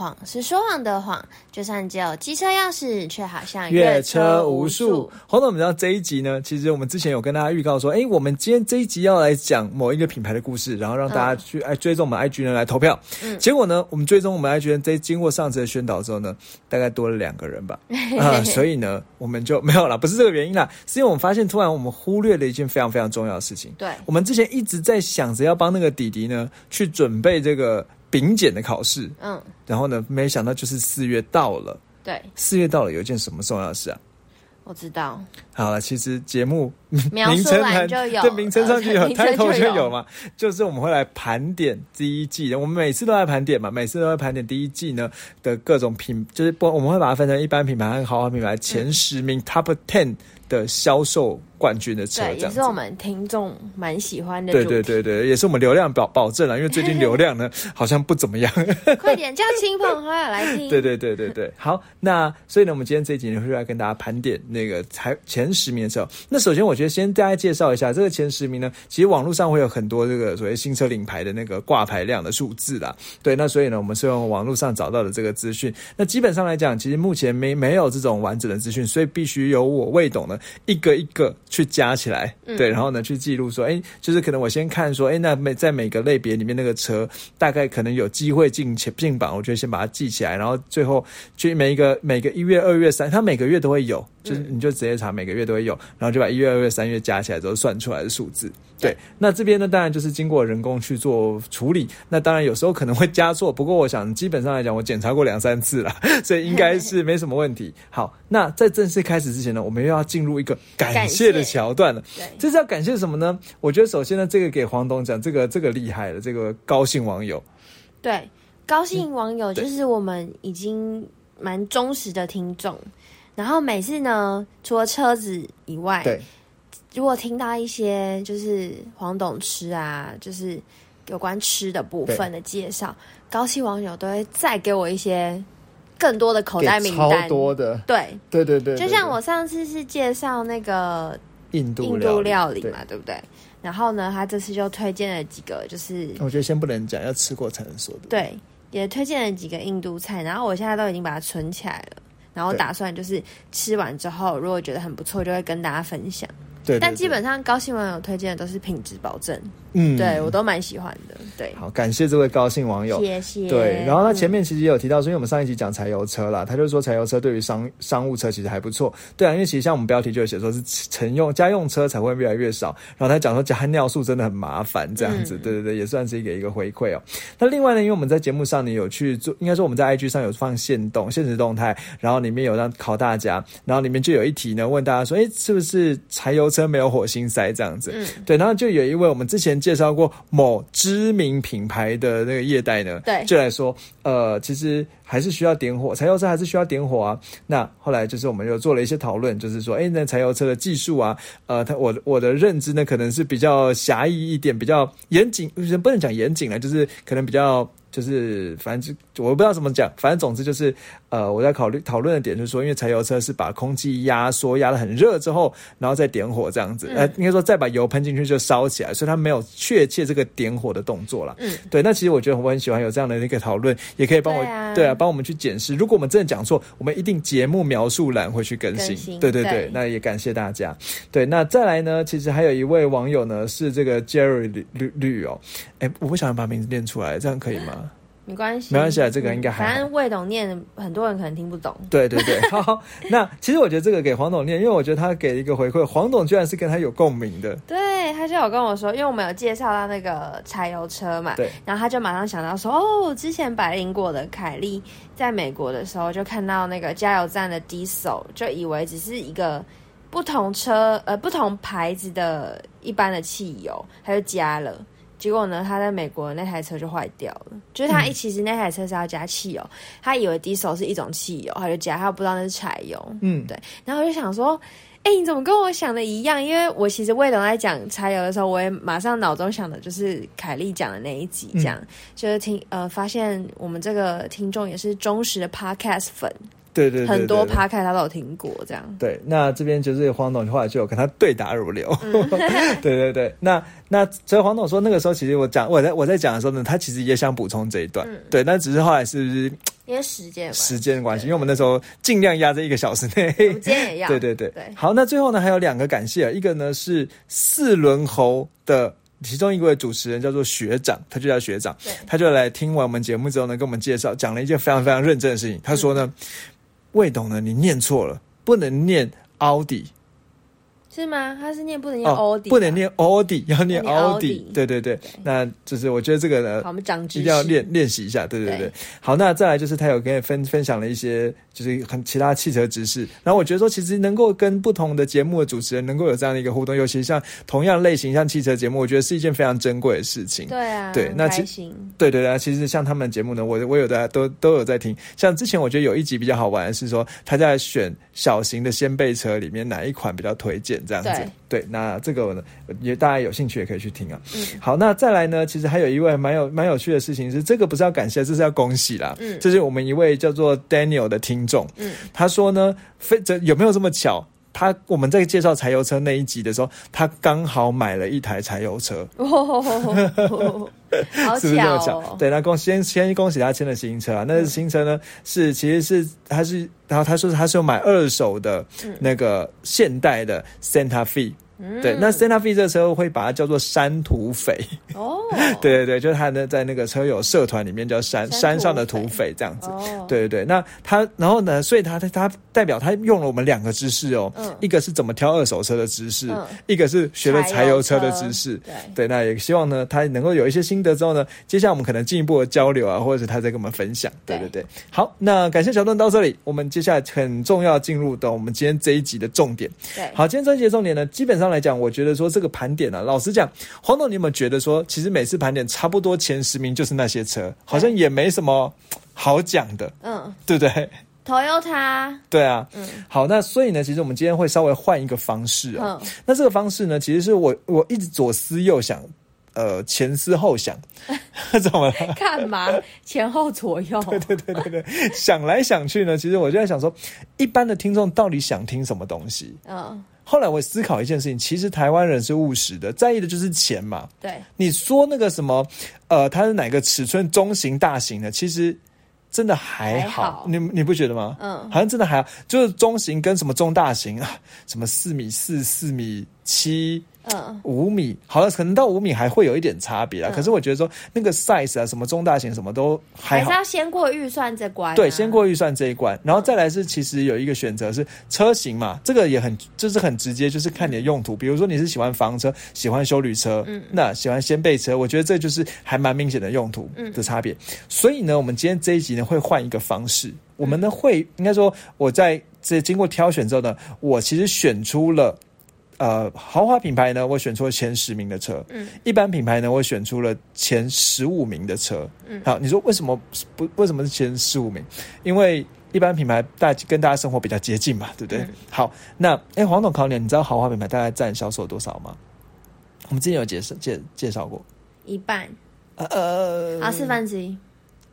谎是说谎的谎，就算只有机车钥匙，却好像越车无数。黄总，我们知道这一集呢，其实我们之前有跟大家预告说，哎，我们今天这一集要来讲某一个品牌的故事，然后让大家去哎追踪我们 IG 呢来投票。嗯，结果呢，我们追踪我们 IG 呢，在经过上次的宣导之后呢，大概多了两个人吧。啊，所以呢，我们就没有了，不是这个原因啦，是因为我们发现突然我们忽略了一件非常非常重要的事情。对，我们之前一直在想着要帮那个弟弟呢去准备这个。丙检的考试，嗯，然后呢，没想到就是四月到了，对，四月到了，有一件什么重要的事啊？我知道。好了，其实节目名称上就有，这 名称上去有，开头就有嘛，就是我们会来盘点第一季的，我们每次都在盘点嘛，每次都在盘点第一季呢的各种品，就是不，我们会把它分成一般品牌和豪华品牌前十名 Top Ten 的销售。冠军的车，对，也是我们听众蛮喜欢的。对对对对，也是我们流量保保证了，因为最近流量呢好像不怎么样。快点叫亲朋好友来听。对对对对对，好，那所以呢，我们今天这一集呢会来跟大家盘点那个才前十名的车。那首先，我觉得先大家介绍一下这个前十名呢，其实网络上会有很多这个所谓新车领牌的那个挂牌量的数字啦。对，那所以呢，我们是用网络上找到的这个资讯。那基本上来讲，其实目前没没有这种完整的资讯，所以必须由我魏董呢一个一个。去加起来，对，然后呢，去记录说，哎，就是可能我先看说，哎，那每在每个类别里面那个车大概可能有机会进前进榜，我就先把它记起来，然后最后去每一个每个一月、二月、三，它每个月都会有，就是你就直接查每个月都会有，然后就把一月、二月、三月加起来之后算出来的数字。对，那这边呢，当然就是经过人工去做处理。那当然有时候可能会加错，不过我想基本上来讲，我检查过两三次了，所以应该是没什么问题。好，那在正式开始之前呢，我们又要进入一个感谢的桥段了。对，这是要感谢什么呢？我觉得首先呢，这个给黄董讲，这个这个厉害了，这个高兴网友。对，高兴网友就是我们已经蛮忠实的听众，然后每次呢，除了车子以外，对。如果听到一些就是黄董吃啊，就是有关吃的部分的介绍，高希网友都会再给我一些更多的口袋名单，超多的，对。对对对，就像我上次是介绍那个印度印度料理嘛，对。不对？然后呢，他这次就推荐了几个，就是我觉得先不能讲，要吃过才能说的。对，也推荐了几个印度菜，然后我现在都已经把它存起来了，然后打算就是吃完之后，如果觉得很不错，就会跟大家分享。对，但基本上高新网友推荐的都是品质保证。嗯，对我都蛮喜欢的。对，好，感谢这位高兴网友，谢谢。对，然后他前面其实也有提到，说，因为我们上一集讲柴油车啦，他就说柴油车对于商商务车其实还不错。对啊，因为其实像我们标题就有写说是乘用家用车才会越来越少。然后他讲说加尿素真的很麻烦，这样子，对对对，也算是一个一个回馈哦。那另外呢，因为我们在节目上呢有去做，应该说我们在 IG 上有放现动现实动态，然后里面有让考大家，然后里面就有一题呢问大家说，哎，是不是柴油车没有火星塞这样子？嗯，对，然后就有一位我们之前介绍过。某知名品牌的那个业代呢，对，就来说，呃，其实还是需要点火，柴油车还是需要点火啊。那后来就是我们又做了一些讨论，就是说，哎，那柴油车的技术啊，呃，他我我的认知呢，可能是比较狭义一点，比较严谨，不能讲严谨了，就是可能比较。就是反正就我不知道怎么讲，反正总之就是呃，我在考虑讨论的点就是说，因为柴油车是把空气压缩压的很热之后，然后再点火这样子，呃，应该说再把油喷进去就烧起来，所以它没有确切这个点火的动作了。嗯，对。那其实我觉得我很喜欢有这样的一个讨论，也可以帮我对啊，帮我们去检视。如果我们真的讲错，我们一定节目描述栏会去更新。对对对，那也感谢大家。对，那再来呢，其实还有一位网友呢是这个 Jerry 绿绿绿哦，哎，我不想把名字念出来，这样可以吗？没关系，没关系啊，这个应该还。反正魏董念，很多人可能听不懂。对对对，好。那其实我觉得这个给黄董念，因为我觉得他给一个回馈，黄董居然是跟他有共鸣的。对，他就有跟我说，因为我们有介绍到那个柴油车嘛，对。然后他就马上想到说，哦，之前白灵果的凯利在美国的时候，就看到那个加油站的 diesel，就以为只是一个不同车呃不同牌子的一般的汽油，他就加了。结果呢，他在美国那台车就坏掉了。就是他一其实那台车是要加汽油，他以为 diesel 是一种汽油，他就加，他不知道那是柴油。嗯，对。然后我就想说，哎、你怎么跟我想的一样？因为我其实魏董在讲柴油的时候，我也马上脑中想的就是凯莉讲的那一集，这样、就是听呃，发现我们这个听众也是忠实的 podcast 粉，对对对对很多对 podcast 他都有听过，这样。对，那这边就是黄董后来就有跟他对答如流。嗯 对对对，那那所以黄董说那个时候其实我讲我在我在讲的时候呢，他其实也想补充这一段，嗯对，但只是后来是不是因为时间时间的关系，因为我们那时候尽量压在一个小时内。时间也要 对对对对好，那最后呢还有两个感谢，一个呢是四轮猴的。其中一位主持人叫做学长，他就叫学长，他就来听完我们节目之后呢，跟我们介绍，讲了一件非常非常认真的事情。他说呢，嗯魏董呢，你念错了，不能念奥迪，是吗？他是念不能念欧迪、哦不能。念奥迪，要念奥迪。对对对，那就是我觉得这个呢好，我，们长知识。一定要练练习一下。对对对对，好，那再来就是他有跟你分分享了一些就是很其他汽车知识，然后我觉得说其实能够跟不同的节目的主持人能够有这样的一个互动，尤其像同样类型像汽车节目，我觉得是一件非常珍贵的事情。对啊，对那其。对对对，其实像他们的节目呢，我我有的都都有在听。像之前我觉得有一集比较好玩的是说，他在选小型的掀背车里面哪一款比较推荐这样子。对，那这个呢，也大家有兴趣也可以去听啊。嗯好，那再来呢，其实还有一位蛮有蛮有趣的事情是，这个不是要感谢，这是要恭喜啦。嗯这是我们一位叫做 Daniel 的听众，嗯，他说呢，非这有没有这么巧？他我们在介绍柴油车那一集的时候，他刚好买了一台柴油车。是不是这么巧。对，那恭先先恭喜他签了新车啊！那新车呢是其实是他是，然后他说他是有买二手的嗯那个现代的 Santa Fe，、嗯对，那 Santa Fe 这个车会把它叫做山土匪，哦，对对对，就是他呢在那个车友社团里面叫山山山上的土匪这样子。哦，对对对，那他然后呢，所以他他他代表他用了我们两个知识哦，嗯。一个是怎么挑二手车的知识，嗯。一个是学了柴油车的知识。对，对，那也希望呢，他能够有一些心得之后呢，接下来我们可能进一步的交流啊，或者是他再跟我们分享。对。对对对，好，那感谢小段到这里，我们接下来很重要进入到我们今天这一集的重点。对，好，今天这一集的重点呢，基本上来讲，我觉得说这个盘点啊，老实讲，黄总，你有没有觉得说，其实每次盘点差不多前十名就是那些车，好像也没什么好讲的，嗯对不对？，Toyota，对啊，嗯好，那所以呢，其实我们今天会稍微换一个方式哦。嗯，那这个方式呢，其实是我我一直左思右想，呃，前思后想，怎么了？干嘛前后左右？对对对对对，想来想去呢，其实我就在想说，一般的听众到底想听什么东西？嗯，后来我思考一件事情，其实台湾人是务实的，在意的就是钱嘛。对，你说那个什么，呃，它是哪个尺寸，中型、大型的，其实真的还好，你你不觉得吗？嗯好像真的还好，就是中型跟什么中大型啊，什么四米四、四米七。嗯，五米，好了，可能到五米还会有一点差别啦。嗯可是我觉得说那个 size 啊，什么中大型什么都还好还是。要先过预算这关啊。对，先过预算这一关，然后再来是其实有一个选择是车型嘛，这个也很就是很直接，就是看你的用途。比如说你是喜欢房车，喜欢修旅车，嗯那喜欢掀背车，我觉得这就是还蛮明显的用途的差别。所以呢，我们今天这一集呢会换一个方式，我们呢会应该说我在这经过挑选之后呢，我其实选出了。呃，豪华品牌呢，我选出了前十名的车。嗯，一般品牌呢，我选出了前十五名的车。嗯好，你说为什么不？为什么是前十五名？因为一般品牌大跟大家生活比较接近嘛，对不对？嗯好，那哎，黄总考你，你知道豪华品牌大概占销售多少吗？我们之前有介绍介介绍过，一半呃呃，啊，四分之一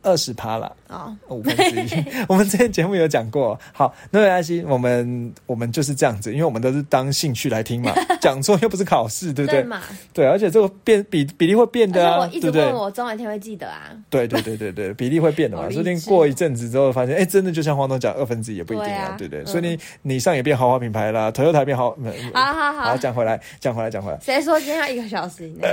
二十趴啦。啊，五分之一，我们之前节目有讲过。好，那没关系，我们我们就是这样子，因为我们都是当兴趣来听嘛，讲座又不是考试，对不对？嘛？对，而且这个变比比例会变的啊，我一直对不对问？我，总有一天会记得啊。对对对对对，比例会变的嘛，说不定过一阵子之后发现，哎，真的就像黄总讲，二分之一也不一定啊对不对？嗯所以你你上也变豪华品牌啦，Toyota 变豪，嗯好好好，好，讲回来，讲回来，讲回来，谁说今天要一个小时以内？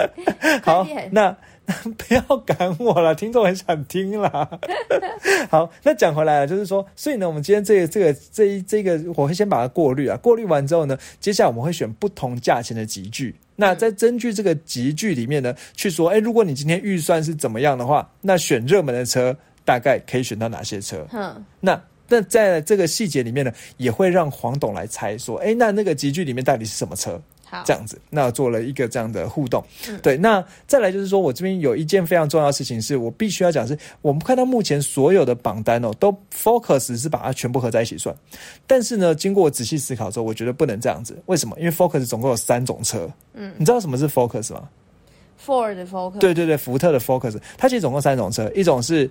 好，那 不要赶我了，听众很想听啦。好，那讲回来了，就是说，所以呢，我们今天这个这个这一这个，我会先把它过滤啊，过滤完之后呢，接下来我们会选不同价钱的集聚。那在根据这个集聚里面呢，去说，哎，如果你今天预算是怎么样的话，那选热门的车大概可以选到哪些车？嗯，那那在这个细节里面呢，也会让黄董来猜说，哎，那那个集聚里面到底是什么车？好，这样子，那做了一个这样的互动。嗯。对，那再来就是说我这边有一件非常重要的事情，是我必须要讲是，我们看到目前所有的榜单哦，都 Focus 是把它全部合在一起算，但是呢，经过我仔细思考之后，我觉得不能这样子。为什么？因为 Focus 总共有三种车，嗯。你知道什么是 Focus 吗？Ford 的 Focus，对对对，福特的 Focus，它其实总共三种车，一种是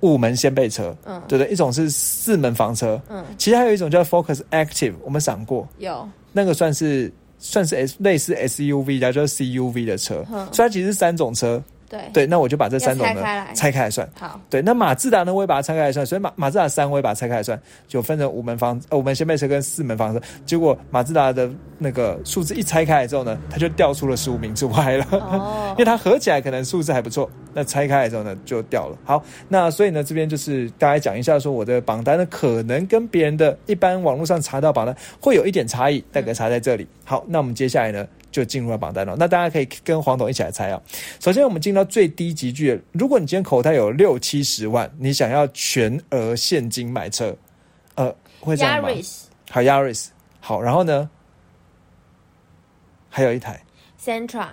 五门掀背车，嗯。对对？一种是四门房车，嗯，其实还有一种叫 Focus Active，我们赏过，有，那个算是算是 S 类似 SUV 加，就是 CUV 的车，嗯所以它其实是三种车。对，对，那我就把这三种呢拆开来拆开来算。好，对，那马自达呢，我也把它拆开来算，所以马马自达三我也把它拆开来算，就分成五门房呃五门掀背车跟四门房车。结果马自达的那个数字一拆开来之后呢，它就掉出了十五名之外了。哦 因为它合起来可能数字还不错，那拆开来之后呢就掉了。好，那所以呢这边就是大概讲一下说我的榜单呢可能跟别人的一般网络上查到榜单会有一点差异，大概差在这里。好，那我们接下来呢就进入了榜单了。那大家可以跟黄董一起来猜啊。首先我们进到最低级距的，如果你今天口袋有六七十万，你想要全额现金买车，呃，会这样吗？Yaris、好，Yaris，好，然后呢还有一台。Sentra，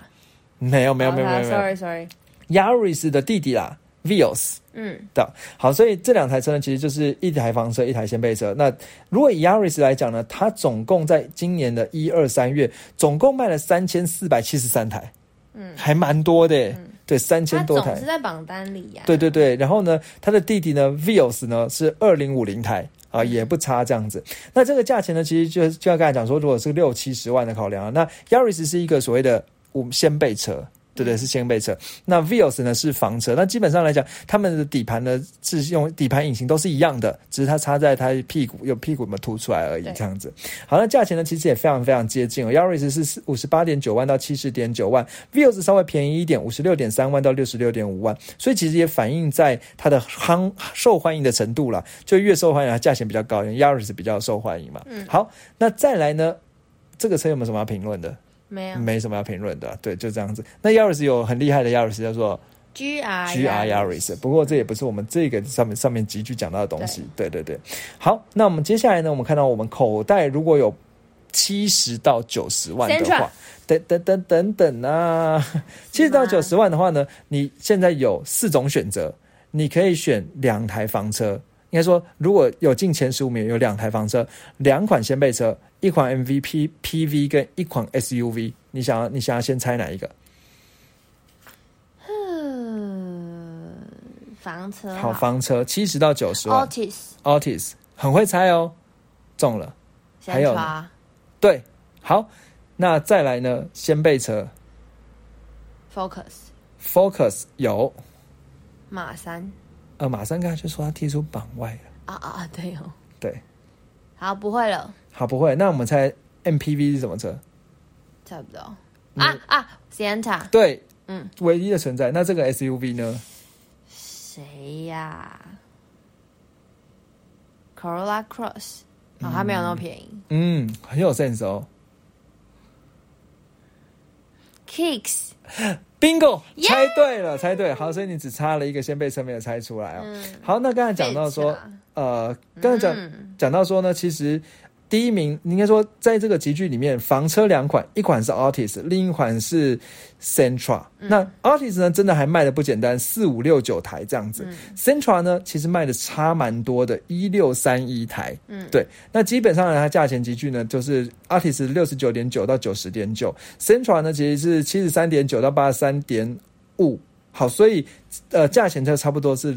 没有没有没有没有没有，Sorry Sorry，Yaris 的弟弟啦，Vios 嗯，的。好，所以这两台车呢，其实就是一台房车，一台掀背车。那如果以 Yaris 来讲呢，它总共在今年的一二三月，总共卖了三千四百七十三台，嗯还蛮多的耶，对，三千多台总是。在榜单里呀，对对对，然后呢，他的弟弟呢，Vios 呢是二零五零台啊，嗯也不差这样子。那这个价钱呢，其实就就要刚才讲说，如果是六七十万的考量啊，那 Yaris 是一个所谓的五掀背车。对对，是掀背车。那 Vios 呢是房车。那基本上来讲，他们的底盘呢是用底盘引擎都是一样的，只是它插在它屁股有屁股有没有凸出来而已，对这样子。好，那价钱呢其实也非常非常接近哦。Yaris 是五十八点九万到七十点九万，Vios 稍微便宜一点，五十六点三万到六十六点五万，所以其实也反映在它的夯受欢迎的程度啦。就越受欢迎，它价钱比较高，因为 Yaris 比较受欢迎嘛。嗯好，那再来呢，这个车有没有什么要评论的？没有没什么要评论的啊，对，就这样子。那 Yaris 有很厉害的 Yaris 叫做 GR GR Yaris，不过这也不是我们这个上面上面几句讲到的东西。对对对，好，那我们接下来呢，我们看到我们口袋如果有七十到九十万的话，等等等等等啊，七十到九十万的话呢，你现在有四种选择，你可以选两台房车。应该说，如果有进前十五名，有两台房车，两款掀背车，一款 MVP PV 跟一款 SUV，你想要你想要先猜哪一个？嗯，房车好，房车七十到九十万。Altis，Altis 很会猜哦，中了。还有对，好，那再来呢？掀背车。Focus Focus 有，马三呃，马上刚才就说他踢出榜外了。啊啊啊，对哦，对，好不会了，好，不会。那我们猜 MPV 是什么车？差不多嗯啊啊，Santa 对，嗯，唯一的存在。那这个 SUV 呢？谁呀？Corolla Cross 哦，它没有那么便宜。嗯，很有 sense 哦。Kicks Bingo，Yeah！猜对了，猜对。好，所以你只差了一个掀背车没有猜出来哦。嗯好，那刚才讲到说呃，刚才讲嗯讲到说呢，其实第一名应该说在这个集聚里面，房车两款，一款是 Artis，另一款是 Centra。那 Artis 呢，真的还卖的不简单，四五六九台这样子。Centra 呢，其实卖的差蛮多的，一六三一台。嗯对。那基本上呢，它价钱集聚呢，就是 Artis 六十九点九到九十点九，Sentra 呢其实是七十三点九到八十三点五。好，所以呃，价钱就差不多是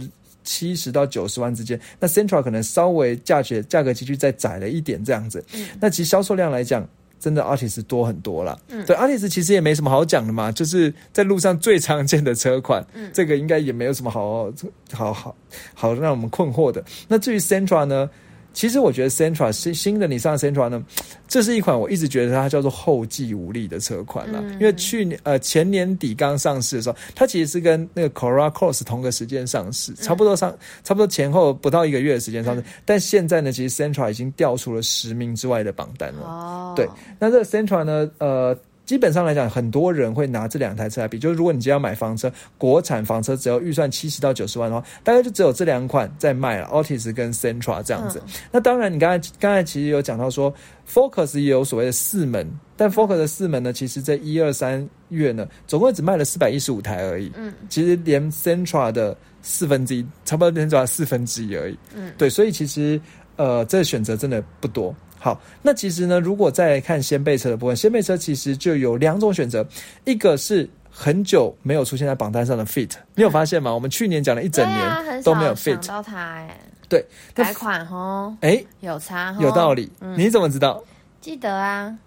七十到九十万之间。那 Central 可能稍微价钱价格集聚再窄了一点这样子。那其实销售量来讲。真的 Artis 多很多了，嗯对 Artis 其实也没什么好讲的嘛，就是在路上最常见的车款，嗯这个应该也没有什么好好好好让我们困惑的。那至于 Centra 呢，其实我觉得 Centra 新新的你上 Centra 呢，这是一款我一直觉得它叫做后继无力的车款啦，嗯。因为去年呃前年底刚上市的时候，它其实是跟那个 Corolla Cross 同个时间上市，差不多上差不多前后不到一个月的时间上市，但现在呢，其实 Centra 已经掉出了十名之外的榜单了。哦，对那这个 Sentra 呢，呃，基本上来讲，很多人会拿这两台车来比。就是如果你今天要买房车，国产房车只要预算七十到九十万的话，大概就只有这两款在卖了，Altis 跟 Centra 这样子。那当然，你刚才刚才其实有讲到说，Focus 也有所谓的四门，但 Focus 的四门呢，其实在一二三月呢，总共只卖了四百一十五台而已。嗯，其实连 Sentra 的四分之一，差不多连 Sentra 四分之一而已。嗯，对，所以其实呃，这选择真的不多。好，那其实呢，如果再来看掀背车的部分，掀背车其实就有两种选择，一个是很久没有出现在榜单上的 Fit，你有发现吗？我们去年讲了一整年都没有 Fit 到它，哎，对，改款哦，哎，有差，有道理，你怎么知道？记得啊。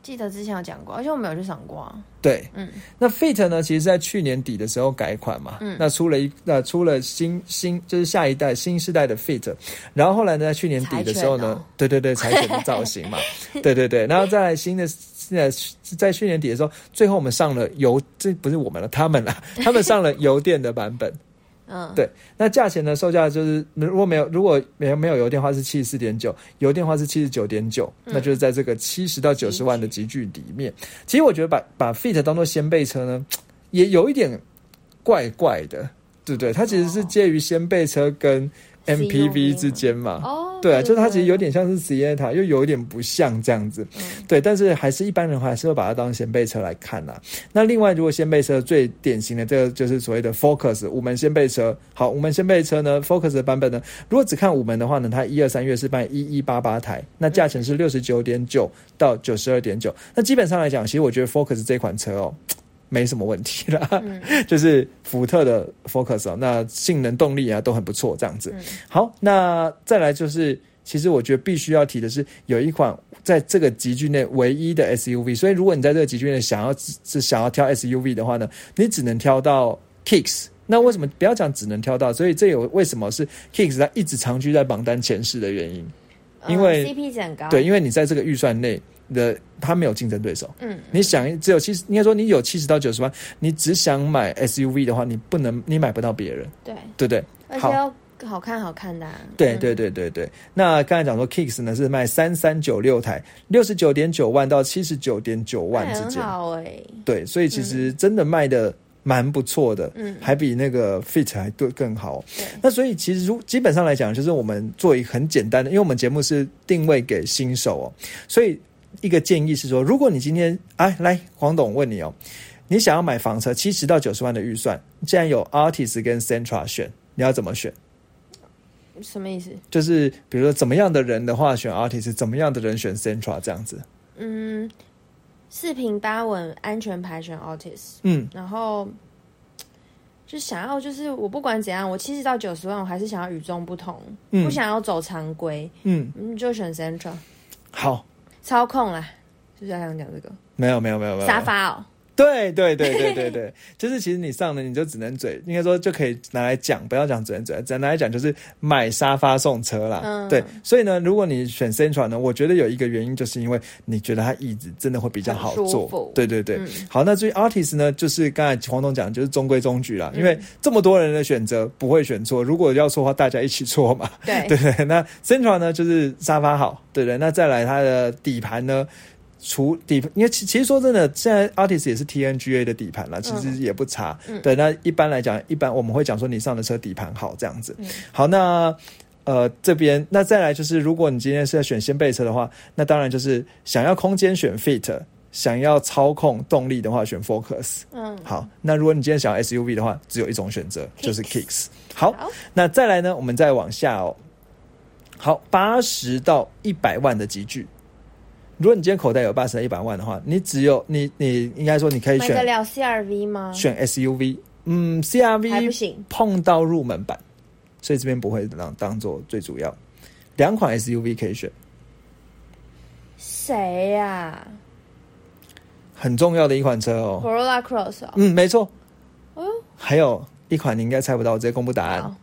记得之前有讲过，而且我没有去想过。对，嗯，那 Fit 呢？其实，在去年底的时候改款嘛，嗯，那出了一，那出了新新，就是下一代新时代的 Fit，然后后来呢，在去年底的时候呢，对对对，柴犬的造型嘛，对对对，然后在新的现在在去年底的时候，最后我们上了油，这不是我们了，他们了，他们上了油电的版本。嗯，对，那价钱呢？售价就是如果没有如果没有没有油电话是七十四点九，油电话是七十九点九，那就是在这个七十到九十万的集距里面。其实我觉得把把 Fit 当做先辈车呢，也有一点怪怪的，对不对？它其实是介于先辈车跟 MPV 之间嘛。哦。对啊，就是它其实有点像是 Sienna，又有一点不像这样子。对，但是还是一般人还是会把它当掀背车来看呐。那另外，如果掀背车最典型的这个就是所谓的 Focus 五门掀背车。好，五门掀背车呢，Focus 的版本呢，如果只看五门的话呢，它一二三月是卖一一八八台，那价钱是六十九点九到九十二点九。那基本上来讲，其实我觉得 Focus 这款车哦。没什么问题了，就是福特的 Focus 哦，那性能动力啊都很不错，这样子。好，那再来就是，其实我觉得必须要提的是，有一款在这个集聚内唯一的 SUV，所以如果你在这个集聚内想要是想要挑 SUV 的话呢，你只能挑到 Kicks。那为什么不要讲只能挑到？所以这有为什么是 Kicks 它一直长居在榜单前十的原因？因为 CP 值很高。对，因为你在这个预算内。的他没有竞争对手。嗯，你想只有七十，应该说你有七十到九十万，你只想买 SUV 的话，你不能，你买不到别人。对，对对？而且要好看好看的。对对对对对。那刚才讲说，Kicks 呢是卖三三九六台，六十九点九万到七十九点九万之间。好哎。对，所以其实真的卖的蛮不错的，嗯，还比那个 Fit 还对更好。那所以其实如基本上来讲，就是我们做一个很简单的，因为我们节目是定位给新手哦，所以。一个建议是说，如果你今天哎来黄董问你哦，你想要买房车七十到九十万的预算，既然有 Artis 跟 Centra 选，你要怎么选？什么意思？就是比如说怎么样的人的话选 Artis，怎么样的人选 Centra 这样子。嗯，四平八稳，安全牌选 Artis。嗯，然后就想要就是我不管怎样，我七十到九十万，我还是想要与众不同，不想要走常规。嗯，就选 Centra。好。操控啦，就是还想讲这个。没有没有没有没有沙发哦。对对对对对 对，就是其实你上了你就只能嘴，应该说就可以拿来讲，不要讲只能嘴，只拿来讲就是买沙发送车啦。嗯，对，所以呢，如果你选 Central 呢，我觉得有一个原因就是因为你觉得它椅子真的会比较好坐。对对对，好，那至于 Artist 呢，就是刚才黄总讲，就是中规中矩啦，因为这么多人的选择不会选错，如果要错的话，大家一起错嘛。对对对，那 Central 呢就是沙发好，对对，那再来它的底盘呢。除底，因为其其实说真的，现在 Artist 也是 TNGA 的底盘了，其实也不差。对，那一般来讲，一般我们会讲说你上的车底盘好这样子。好，那呃这边那再来就是，如果你今天是要选掀背车的话，那当然就是想要空间选 Fit，想要操控动力的话选 Focus。嗯，好，那如果你今天想要 SUV 的话，只有一种选择，就是 Kicks。好，那再来呢，我们再往下哦。好，八十到一百万的级距。如果你今天口袋有八十到一百万的话，你只有你你应该说你可以选得了 CRV 吗？选 SUV，嗯，CRV 还不行，碰到入门版，所以这边不会当当做最主要。两款 SUV 可以选，谁呀？很重要的一款车哦，Corolla Cross。嗯，没错。哦，还有一款你应该猜不到，我直接公布答案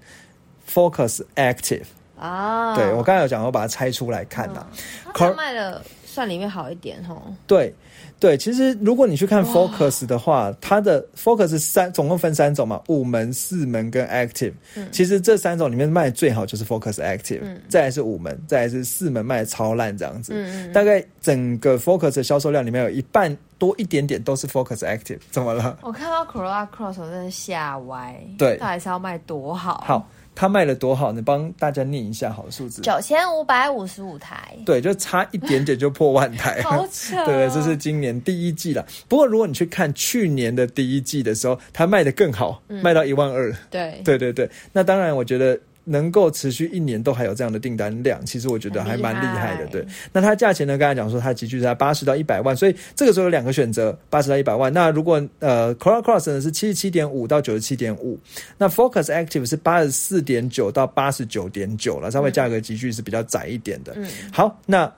，Focus Active。啊，对我刚才有讲，我把它拆出来看了，它卖的。算里面好一点哦。对，对，其实如果你去看 Focus 的话，它的 Focus 三总共分三种嘛，五门、四门跟 Active。嗯，其实这三种里面卖最好就是 Focus Active，再来是五门，再来是四门卖超烂这样子。嗯嗯，大概整个 Focus 的销售量里面有一半多一点点都是 Focus Active，怎么了？我看到 Corolla Cross 我真的吓歪，对到底是要卖多好？好，它卖了多好？呢帮大家念一下好数字。九千五百五十五台，对，就差一点点就破万台，好扯哦 对，这是今年第一季了。不过如果你去看去年的第一季的时候，它卖的更好，卖到一万二。对对对对，那当然，我觉得能够持续一年都还有这样的订单量，其实我觉得还蛮厉害的。对，那它价钱呢？刚才讲说它集聚在八十到一百万，所以这个时候有两个选择，八十到一百万。那如果呃 Corolla Cross 呢是七十七点五到九十七点五，那 Focus Active 是八十四点九到八十九点九了，稍微价格集聚是比较窄一点的。嗯好，那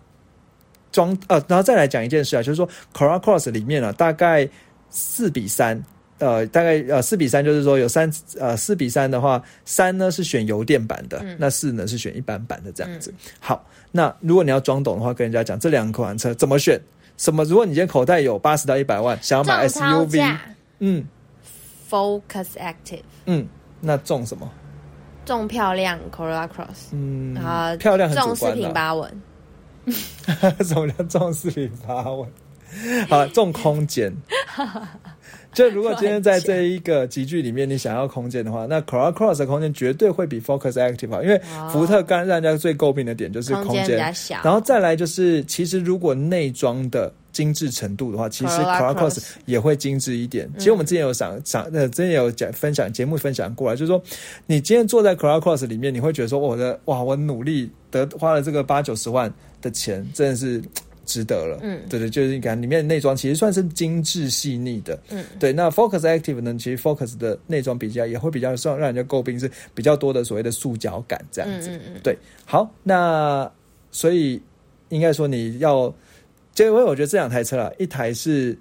装呃，然后再来讲一件事啊，就是说 Corolla Cross 里面呢、大概四比三。呃，大概呃四比三，就是说有三呃四比三的话，三呢是选油电版的，那四呢是选一般版的这样子。好，那如果你要装懂的话，跟人家讲这两款车怎么选？什么？如果你今天口袋有八十到一百万，想要买 SUV，嗯 Focus Active 嗯，那中什么？中漂亮 Corolla Cross，嗯，啊，漂亮很重四平主观的。八稳，什么叫重四平八稳？好，重空间。就如果今天在这一个集聚里面，你想要空间的话，那 Corolla Cross 的空间绝对会比 Focus Active 好，因为哦福特刚让人家最诟病的点就是空间比较小然后再来就是，其实如果内装的精致程度的话，其实 Cross Cross 也会精致一点。其实我们之前有想想，呃，之前有讲分享节目分享过来，就是说，你今天坐在 Corolla Cross 里面，你会觉得说，我的哇，我努力得花了这个八九十万的钱，真的是。值得了，嗯。对对，就是你看里面的内装其实算是精致细腻的，嗯，对。那 Focus Active 呢，其实 Focus 的内装比较也会比较让让人家诟病是比较多的所谓的塑胶感这样子，嗯嗯嗯，对，好，那所以应该说你要，就因为我觉得这两台车啊，一台是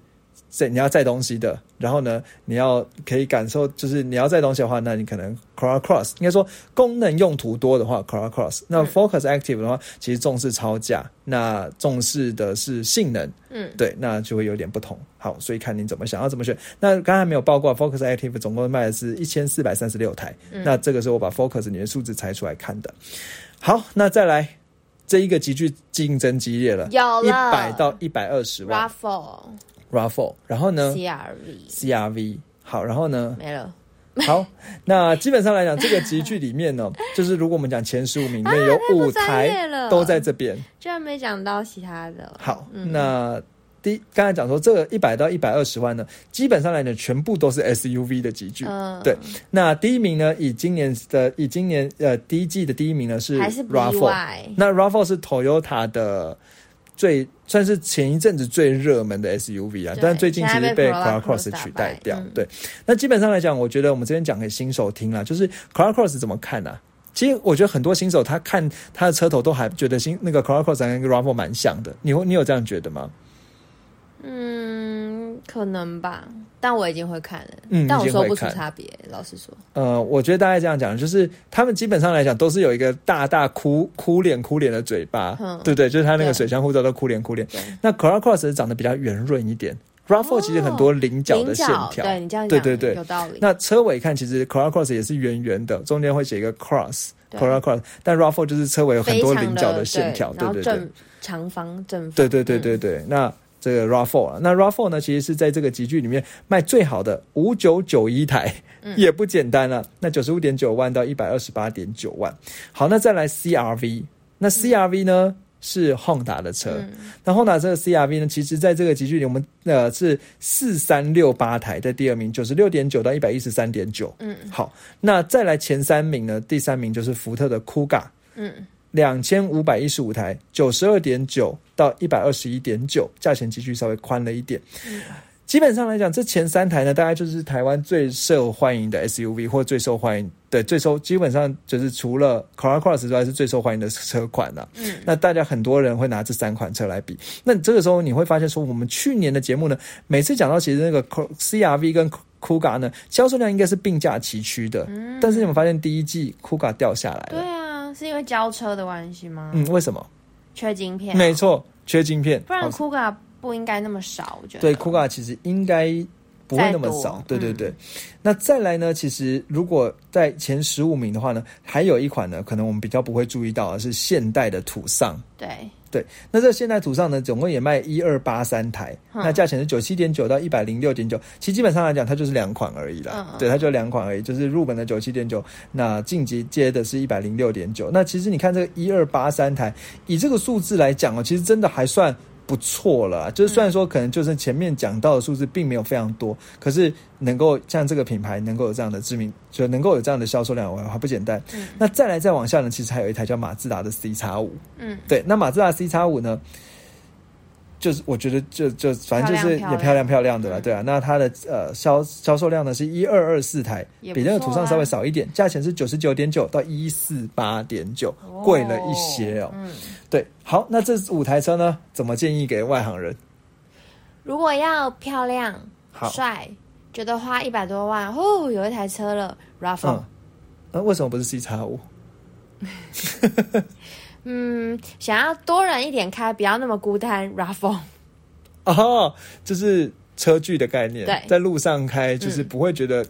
载你要载东西的，然后呢，你要可以感受，就是你要载东西的话，那你可能 Corolla Cross 应该说功能用途多的话，Corolla Cross，那 Focus Active 的话，其实重视超价，那重视的是性能，嗯，对，那就会有点不同。好，所以看你怎么想要怎么选。那刚才没有报过，Focus Active 总共卖的是一千四百三十六台，嗯。那这个是我把 Focus 里面数字拆出来看的。好，那再来这一个极具竞争激烈了，有一百到一百二十万。Raffle RAV4，然后呢？CRV CRV，好，然后呢？没了，好，那基本上来讲，这个集聚里面呢，就是如果我们讲前十五名里面有五台都在这边。居然没讲到其他的。好，嗯。那第一刚才讲说这个一百到一百二十万呢，基本上来讲全部都是 SUV 的集聚。嗯，对，那第一名呢，以今年的以今年呃第一季的第一名呢是 RAV4，BY 那 RAV4 是 Toyota 的最算是前一阵子最热门的 SUV 啊，对但最近其实被现在被 Corolla Corolla Cross 取代掉。嗯对，那基本上来讲，我觉得我们这边讲给新手听啦，就是 Corolla Cross 怎么看呢、啊？其实我觉得很多新手他看他的车头都还觉得新那个 Corolla Cross 跟 RAV4 蛮像的，你会你有这样觉得吗？嗯，可能吧，但我已经会看了，嗯但我说不出差别。老实说，呃，我觉得大概这样讲，就是他们基本上来讲都是有一个大大哭哭脸哭脸的嘴巴，嗯对不对？就是他那个水箱护照都哭脸哭脸。那 Corolla Cross 长得比较圆润一点，RAV4 其实很多菱角的菱线条，对你这样讲，对对对。有道理。那车尾看，其实 Corolla Cross 也是圆圆的，中间会写一个 cross 对。Corolla Cross，但 RAV4 就是车尾有很多菱角的线条，对对对长方正方，对对对嗯。对对。那这个 RAV4 啊，那 RAV4 呢，其实是在这个集聚里面卖最好的五九九一台，嗯也不简单了、那九十五点九万到一百二十八点九万。好，那再来 CRV，那 CRV 呢？是 Honda 的车，嗯那 Honda 这个 CRV 呢，其实在这个集聚里，我们呃是四三六八台，在第二名，九十六点九到一百一十三点九。嗯好，那再来前三名呢？第三名就是福特的 Kuga，嗯，两千五百一十五台，九十二点九到一百二十一点九，价钱继续稍微宽了一点。基本上来讲，这前三台呢，大概就是台湾最受欢迎的 SUV 或最受欢迎的最受，基本上就是除了 Corolla Cross 之外是最受欢迎的车款了、嗯那大家很多人会拿这三款车来比。那这个时候你会发现说，我们去年的节目呢，每次讲到其实那个 CRV 跟 Kuga 呢，销售量应该是并驾齐驱的。嗯但是你们发现第一季 Kuga 掉下来对了，啊，是因为交车的关系吗？嗯，为什么？缺晶片，没，错，缺晶片。不然好 Kuga 不应该那么少，我觉得。对，Kuga 其实应该不会那么少。对对嗯对。那再来呢？其实如果在前十五名的话呢，还有一款呢，可能我们比较不会注意到的是现代的土上。对，对，那这现代土上呢，总共也卖一二八三台，嗯那价钱是九七点九到一百零六点九，其实基本上来讲，它就是两款而已啦。对，它就两款而已，就是入门的九七点九，那晋级接的是一百零六点九。那其实你看这个一二八三台，以这个数字来讲哦，其实真的还算。不错了啊，就是虽然说可能就是前面讲到的数字并没有非常多，可是能够像这个品牌能够有这样的知名，就能够有这样的销售量，还不简单。嗯。那再来再往下呢，其实还有一台叫马自达的 C 叉五，嗯，对，那马自达 C 叉五呢，就是我觉得就就反正就是也漂亮漂亮的了，嗯对啊。那它的呃销销售量呢是一二二四台，比那个图上稍微少一点，价钱是九十九点九到一四八点九，贵了一些哦。嗯，对，好，那这五台车呢，怎么建议给外行人？如果要漂亮、好，帅，觉得花一百多万，哦，有一台车了，Raffle 嗯。，那为什么不是 C 叉五？嗯，想要多人一点开，不要那么孤单，Raffle。哦，就是车距的概念，对在路上开就是嗯不会觉得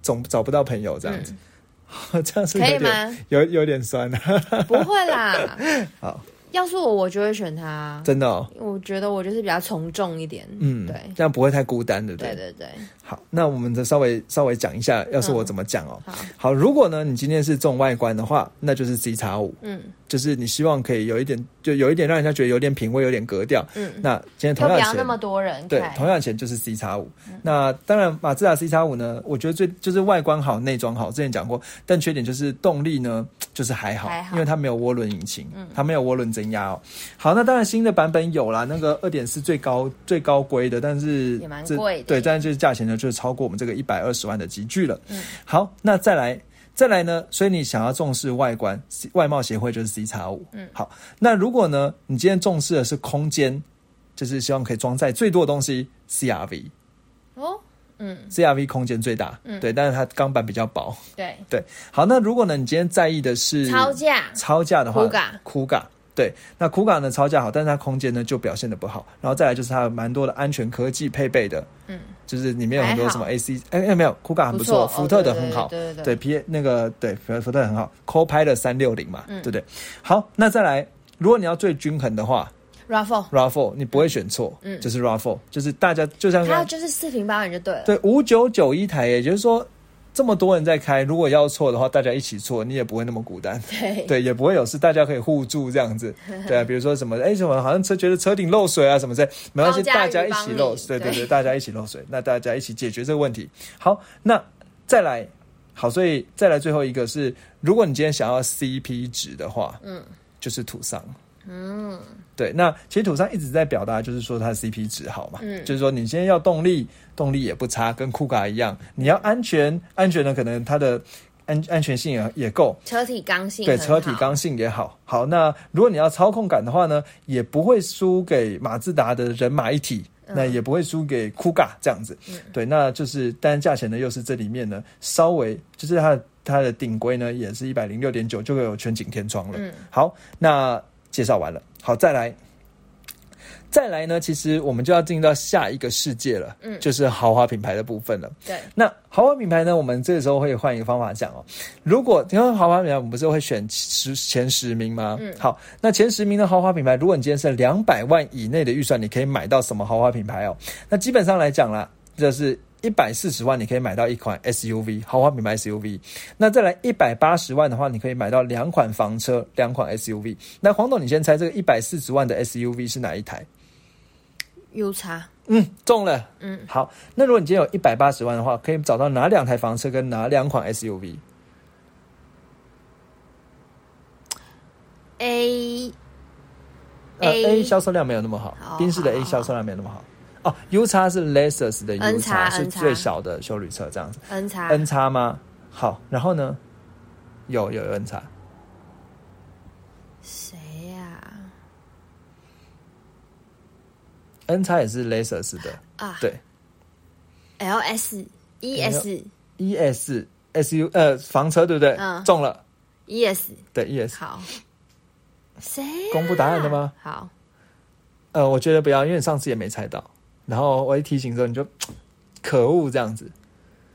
总找不到朋友这样子，这样是可以点吗？有有点酸啊。不会啦，好，要是我，我就会选他。真的哦，我觉得我就是比较从众一点。嗯，对，这样不会太孤单，对不对？对对对，好，那我们再稍微稍微讲一下，要是我怎么讲哦。好，好，如果呢你今天是重外观的话，那就是 C 叉五，嗯。就是你希望可以有一点，就有一点让人家觉得有点品味，有点格调。嗯，那今天同样钱要那么多人对，同样钱就是 C 叉五。那当然，马自达 C 叉五呢，我觉得最就是外观好，内装好，之前讲过，但缺点就是动力呢，就是还好，因为它没有涡轮引擎，它没有涡轮增压哦。好，那当然新的版本有啦，那个二点四最高最高规的，但是也蛮这贵的。对，但是就是价钱呢，就是超过我们这个一百二十万的集聚了。嗯好，那再来。再来呢，所以你想要重视外观外贸协会就是 C 叉五。嗯好，那如果呢，你今天重视的是空间，就是希望可以装载最多的东西，CRV。哦，嗯，CRV 空间最大，嗯对，但是它钢板比较薄。对对，好，那如果呢，你今天在意的是超价，超价的话 Kuga，Kuga 对，那 Kuga 呢超价好，但是它空间呢就表现的不好。然后再来就是它有蛮多的安全科技配备的，嗯，就是里面有很多什么 AC，哎哎没有，Kuga 很不错，不福特的很好，对对对对 P 那个对福福特很好，Co-Pilot 三六零嘛，嗯对不对？好，那再来，如果你要最均衡的话 Raffle，Raffle，你不会选错，嗯就是 Raffle，就是大家就像刚它就是四平八稳就对了。对，五九九一台，也就是说，这么多人在开，如果要错的话，大家一起错，你也不会那么孤单。对 对，也不会有事，大家可以互助这样子。对啊，比如说什么，哎，什么好像车觉得车顶漏水啊什么之类，没关系，大家一起漏，对对对对，大家一起漏水，那大家一起解决这个问题。好，那再来，好，所以再来最后一个是，如果你今天想要 CP 值的话，嗯，就是土桑。嗯对，那其实土上一直在表达，就是说它的 CP 值好嘛，嗯就是说你现在要动力，动力也不差，跟酷卡一样。你要安全，安全呢可能它的安安全性也也够，车体刚性对，车体刚性也好。好，那如果你要操控感的话呢，也不会输给马自达的人马一体。嗯那也不会输给酷嘎这样子，对，那就是，但价钱呢又是这里面呢稍微就是它的它的顶规呢也是一百零六点九，就会有全景天窗了。嗯好，那介绍完了，好，再来，再来呢，其实我们就要进入到下一个世界了，嗯就是豪华品牌的部分了。对，那豪华品牌呢，我们这个时候会换一个方法讲哦。如果因为豪华品牌，我们不是会选十前十名吗？嗯好，那前十名的豪华品牌，如果你今天是两百万以内的预算，你可以买到什么豪华品牌哦？那基本上来讲啦，就是。一百四十万，你可以买到一款 SUV 豪华品牌 SUV。那再来一百八十万的话，你可以买到两款房车，两款 SUV。那黄董，你先猜这个一百四十万的 SUV 是哪一台？有差，嗯，中了。嗯，好，那如果你今天有一百八十万的话，可以找到哪两台房车跟哪两款 SUV？A 呃 A，A 销售量没有那么好好，宾士的 A 销售量没有那么好。哦，U 叉是 Lexus 的 U 叉，是最小的修旅车这样子。N 叉 N 叉吗？好，然后呢？有有 N 叉，谁呀？N 叉也是 Lexus 的，啊，对，L S E S，ES SU 呃房车对不对？嗯中了，E S，对 ES。好，谁呀？公布答案的吗？好，呃，我觉得不要，因为你上次也没猜到。然后我一提醒之后，你就 可恶这样子。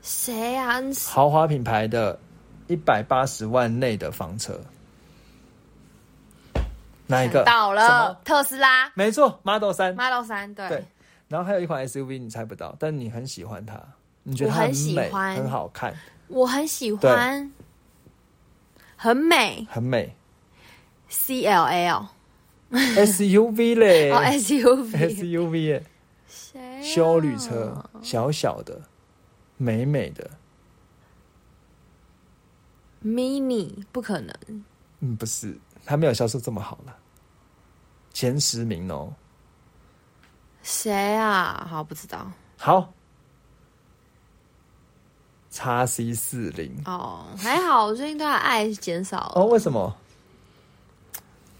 谁啊？豪华品牌的一百八十万内的房车，哪一个？到了，特斯拉。没错，Model 三，Model 三，对。对。然后还有一款 SUV，你猜不到，但你很喜欢它，你觉得很美，很好看。我很喜欢，很美，很美。，C L L，SUV 嘞，哦 SUV，SUV 耶，修旅车，小小的，美美的，Mini 不可能，嗯，不是，它没有销售这么好了，前十名哦，谁啊？好，不知道，好。叉 C 四零哦，还好，我最近对他爱减少哦。为什么？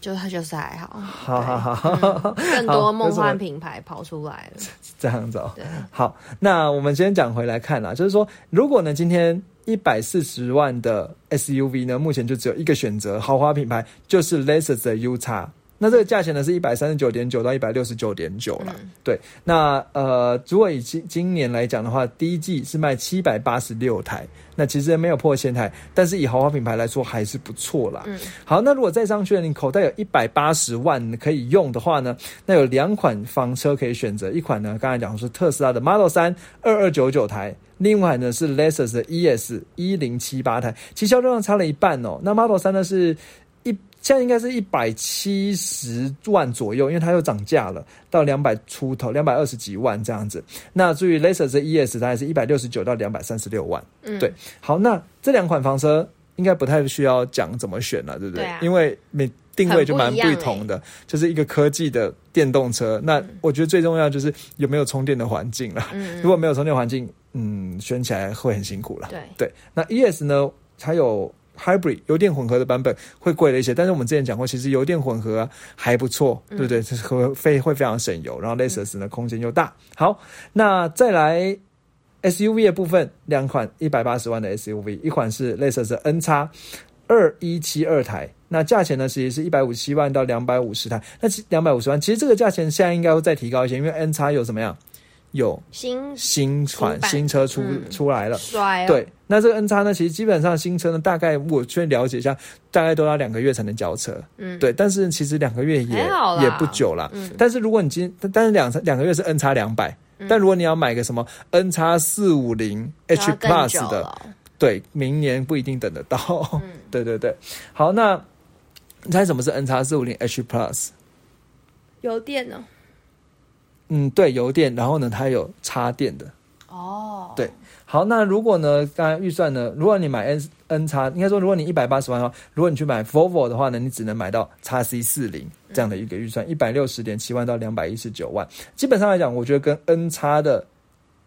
就他就是还好，好好好，更多梦幻品牌跑出来了，这样子哦。好，那我们先讲回来看啦，就是说，如果呢，今天一百四十万的 SUV 呢，目前就只有一个选择，豪华品牌就是 Lexus 的 U 叉。那这个价钱呢是一百三十九点九到一百六十九点九了。对，那呃，如果以今今年来讲的话，第一季是卖七百八十六台，那其实没有破千台，但是以豪华品牌来说还是不错啦。嗯，好，那如果再上去，你口袋有一百八十万可以用的话呢，那有两款房车可以选择，一款呢刚才讲是特斯拉的 Model 三二二九九台，另外呢是 Lexus 的 ES 一零七八台，其销量差了一半哦。那 Model 三呢是。现在应该是一百七十万左右，因为它又涨价了，到两百出头，两百二十几万这样子。那至于 Lexus ES，大概是一百六十九到两百三十六万。嗯，对。好，那这两款房车应该不太需要讲怎么选了，对不对？对因为每定位就蛮不同的，就是一个科技的电动车。那我觉得最重要就是有没有充电的环境了。嗯。如果没有充电环境，嗯，选起来会很辛苦了。对对。那 ES 呢？它有。Hybrid 油电混合的版本会贵了一些，但是我们之前讲过，其实油电混合还不错，对不对？和费会非常省油，然后 Lexus 呢空间又大。好，那再来 SUV 的部分，两款一百八十万的 SUV，一款是 Lexus N 叉二一七二台，那价钱呢其实是一百五十七万到两百五十台，那两百五十万，其实这个价钱现在应该会再提高一些，因为 N 叉有怎么样？有新新款新车出出来了，帅。对，那这个 N 叉呢，其实基本上新车呢，大概我去了解一下，大概都要两个月才能交车。嗯，对，但是其实两个月也也不久了。嗯，但是如果你今但是两两个月是 N 叉两百，但如果你要买个什么 N 叉四五零 H Plus 的，对，明年不一定等得到。嗯，对对对。好，那你猜什么是 N 叉四五零 H Plus？油电呢？嗯，对，油电，然后呢，它有插电的。哦，对，好，那如果呢，刚才预算呢，如果你买 N N 叉，应该说，如果你一百八十万的话，如果你去买 Volvo 的话呢，你只能买到叉 C 四零这样的一个预算，一百六十点七万到两百一十九万，基本上来讲，我觉得跟 N 叉的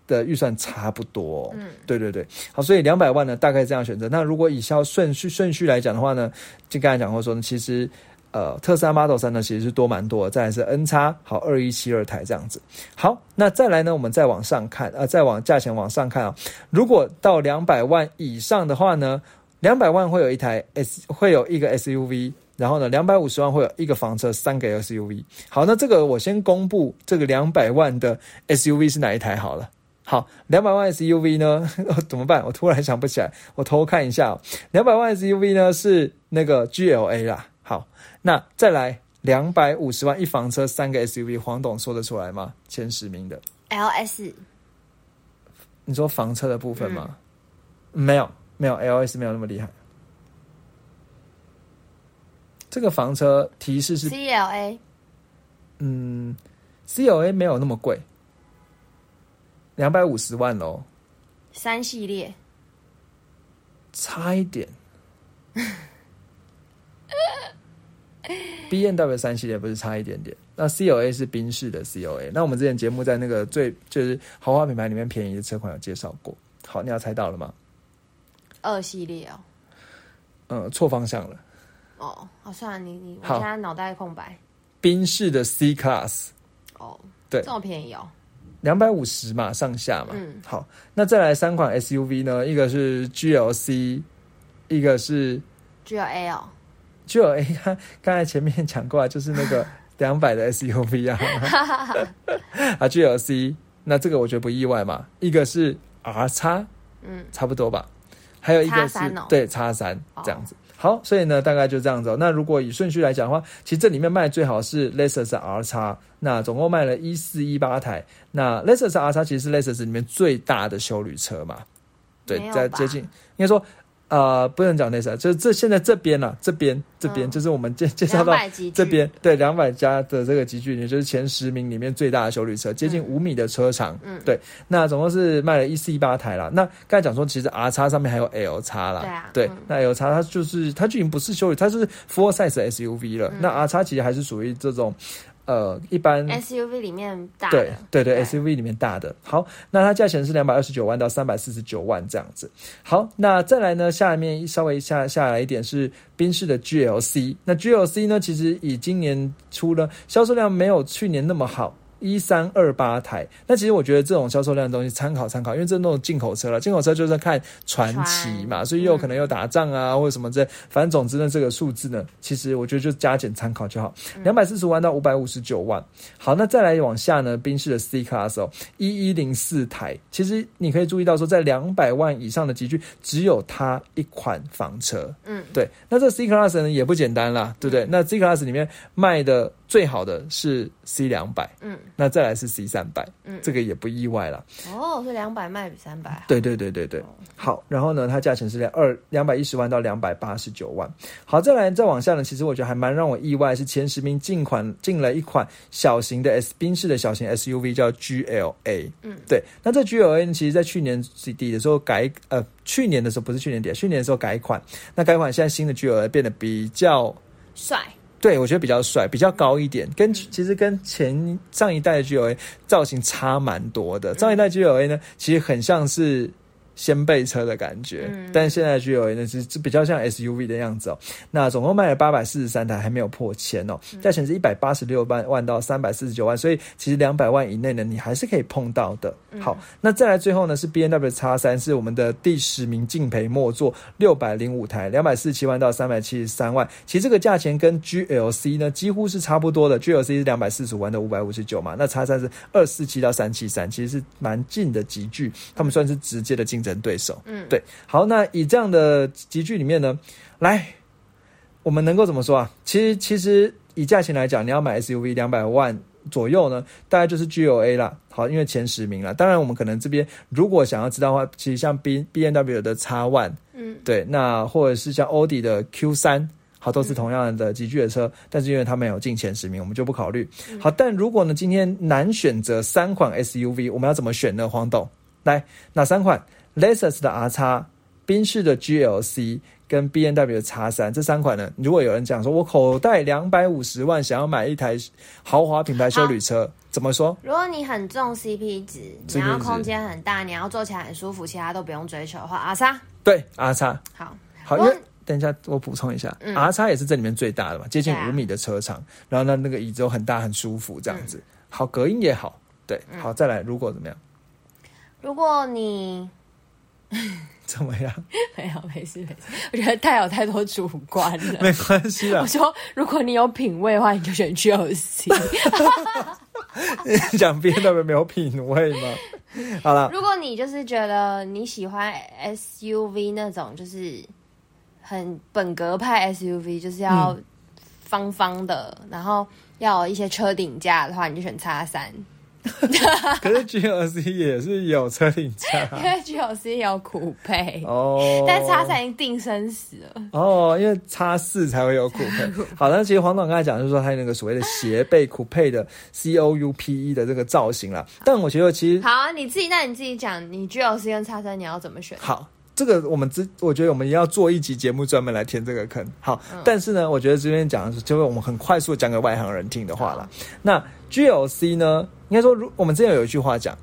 的预算差不多。嗯，对对对，好，所以两百万呢，大概这样选择。那如果以销顺序顺序来讲的话呢，就刚才讲过说呢，其实。呃，特斯拉 Model 三呢，其实是多蛮多。再来是 N 叉，好，二一七二台这样子。好，那再来呢，我们再往上看，呃，再往价钱往上看啊。如果到两百万以上的话呢，两百万会有一台 S，会有一个 SUV，然后呢，两百五十万会有一个房车，三个 SUV。好，那这个我先公布这个两百万的 SUV 是哪一台好了。好，两百万 SUV 呢，怎么办？我突然想不起来，我偷看一下，两百万 SUV 呢是那个 GLA 啦。好。那再来两百五十万一房车三个 SUV，黄董说得出来吗？前十名的 LS，你说房车的部分吗？没有，没有 LS 没有那么厉害。这个房车提示是 CLA，嗯，CLA 没有那么贵，两百五十万喽。三系列，差一点。B N W 三系列不是差一点点？那 C O A 是宾士的 C O A。那我们之前节目在那个最就是豪华品牌里面便宜的车款有介绍过。好，你要猜到了吗？二系列哦。嗯，错方向了。哦，好，算了，你你我现在脑袋空白。宾士的 C Class。哦，对，这么便宜哦。两百五十嘛，上下嘛。嗯，好，那再来三款 S U V 呢？一个是 G L C，一个是 G L A 哦。就有 A，刚才前面讲过啊，就是那个 两百的 SUV 啊，啊 GLC 那这个我觉得不意外嘛。一个是 R 叉，嗯，差不多吧。还有一个是 X3 哦对叉三这样子。好，所以呢，大概就这样子、哦。那如果以顺序来讲的话，其实这里面卖最好是 Lexus R 叉，那总共卖了一四一八台。那 Lexus R 叉其实是 Lexus 里面最大的修旅车嘛，对在接近应该说。呃，不能讲 Lexus，就是这现在这边了、这边这边、嗯。就是我们介介绍到这边对两百家的这个集聚，也就是前十名里面最大的修旅车，接近五米的车长，嗯。对，那总共是卖了一四一八台啦。那刚才讲说，其实 R 叉上面还有 L 叉啦，对啊对嗯，那 L 叉它就是它就已经不是修旅，它是 full size SUV 嗯了。那 R 叉其实还是属于这种呃一般 SUV 里面大对的，对对对 SUV 里面大的。好，那它价钱是两百二十九万到三百四十九万这样子。好，那再来呢，下面稍微下下来一点是宾士的 GLC。那 GLC 呢，其实以今年出了销售量没有去年那么好。一三二八台，那其实我觉得这种销售量的东西参考参考，因为这那种进口车了，进口车就是看传奇嘛，所以又有可能有打仗啊、或者什么这，反正总之呢，这个数字呢，其实我觉得就加减参考就好。两百四十万到五百五十九万，好，那再来往下呢，宾士的 C Class 哦，一一零四台，其实你可以注意到说，在两百万以上的集聚，只有它一款房车，嗯，对，那这 C Class 呢也不简单啦，对不对？那 C Class 里面卖的最好的是 C 两百，嗯，那再来是 C 三百，嗯这个也不意外了。哦，是两百卖比三百好，对对对对对，好，然后呢，它价钱是两二两百一十万到两百八十九万。好，再来再往下呢，其实我觉得还蛮让我意外，是前十名进款进了一款小型的 S 宾士的小型 SUV 叫 GLA。嗯，对，那这 GLA 呢，其实在去年底的时候改呃，去年的时候不是去年底，去年的时候改款，那改款现在新的 GLA 变得比较。帅，对，我觉得比较帅，比较高一点，跟其实跟前上一代的 GLA 造型差蛮多的。上一代 GLA 呢，其实很像是掀背车的感觉，嗯但现在的 GLA 呢，是比较像 SUV 的样子哦。那总共卖了八百四十三台，还没有破千哦，价钱是一百八十六万万到三百四十九万，所以其实两百万以内呢，你还是可以碰到的。好，那再来最后呢是 B N W 叉三，是我们的第十名敬陪末座，六百零五台，两百四十七万到三百七十三万。其实这个价钱跟 G L C 呢几乎是差不多的，G L C 是两百四十五万到五百五十九嘛，那叉三是二四七到三七三，其实是蛮近的集聚，他们算是直接的竞争对手。嗯，对，好，那以这样的集聚里面呢，来，我们能够怎么说啊？其实其实以价钱来讲，你要买 SUV 两百万左右呢，大概就是 G O A 啦。好，因为前十名了。当然，我们可能这边如果想要知道的话，其实像 B B N W 的 X One，嗯，对，那或者是像奥迪的 Q 三。好，都是同样的集聚的车，但是因为它没有进前十名，我们就不考虑。好，但如果呢，今天难选择三款 SUV，我们要怎么选呢？黄董，来哪三款？Lexus 的 R 叉、宾士的 GLC 跟 B N W 的 X 三这三款呢？如果有人讲说我口袋两百五十万，想要买一台豪华品牌修旅车，怎么说？如果你很重 CP 值，CP 值你要空间很大，你要坐起来很舒服，其他都不用追求的话，，R 叉对，R 叉。好，好，因为等一下我补充一下、嗯 r 叉也是这里面最大的嘛，接近五米的车长，然后呢那个椅子又很大很舒服，这样子。好，隔音也好。对，嗯好，再来，如果怎么样？如果你 怎么样？没有没事没事，我觉得太有太多主观了。没关系啦我，说，如果你有品味的话，你就选 GOC。讲 N W 没有品味吗？好了，如果你就是觉得你喜欢 SUV 那种，就是很本格派 SUV，就是要嗯方方的，然后要有一些车顶架的话，你就选叉三，可是 G L C 也是有车顶架因为 GLC 有酷配，哦，但叉三已经定生死了。哦，因为叉四才会有酷配。好，那其实黄总刚才讲就是说，它有那个所谓的斜背酷配的 C O U P E 的这个造型啦。但我觉得其实好啊，你自己那你自己讲，你 GLC 跟叉三你要怎么选？好，这个我们之，我觉得我们要做一集节目专门来填这个坑。好，但是呢，我觉得这边讲的是，就是我们很快速地讲给外行人听的话啦。那 GLC 呢，应该说，如我们之前有一句话讲，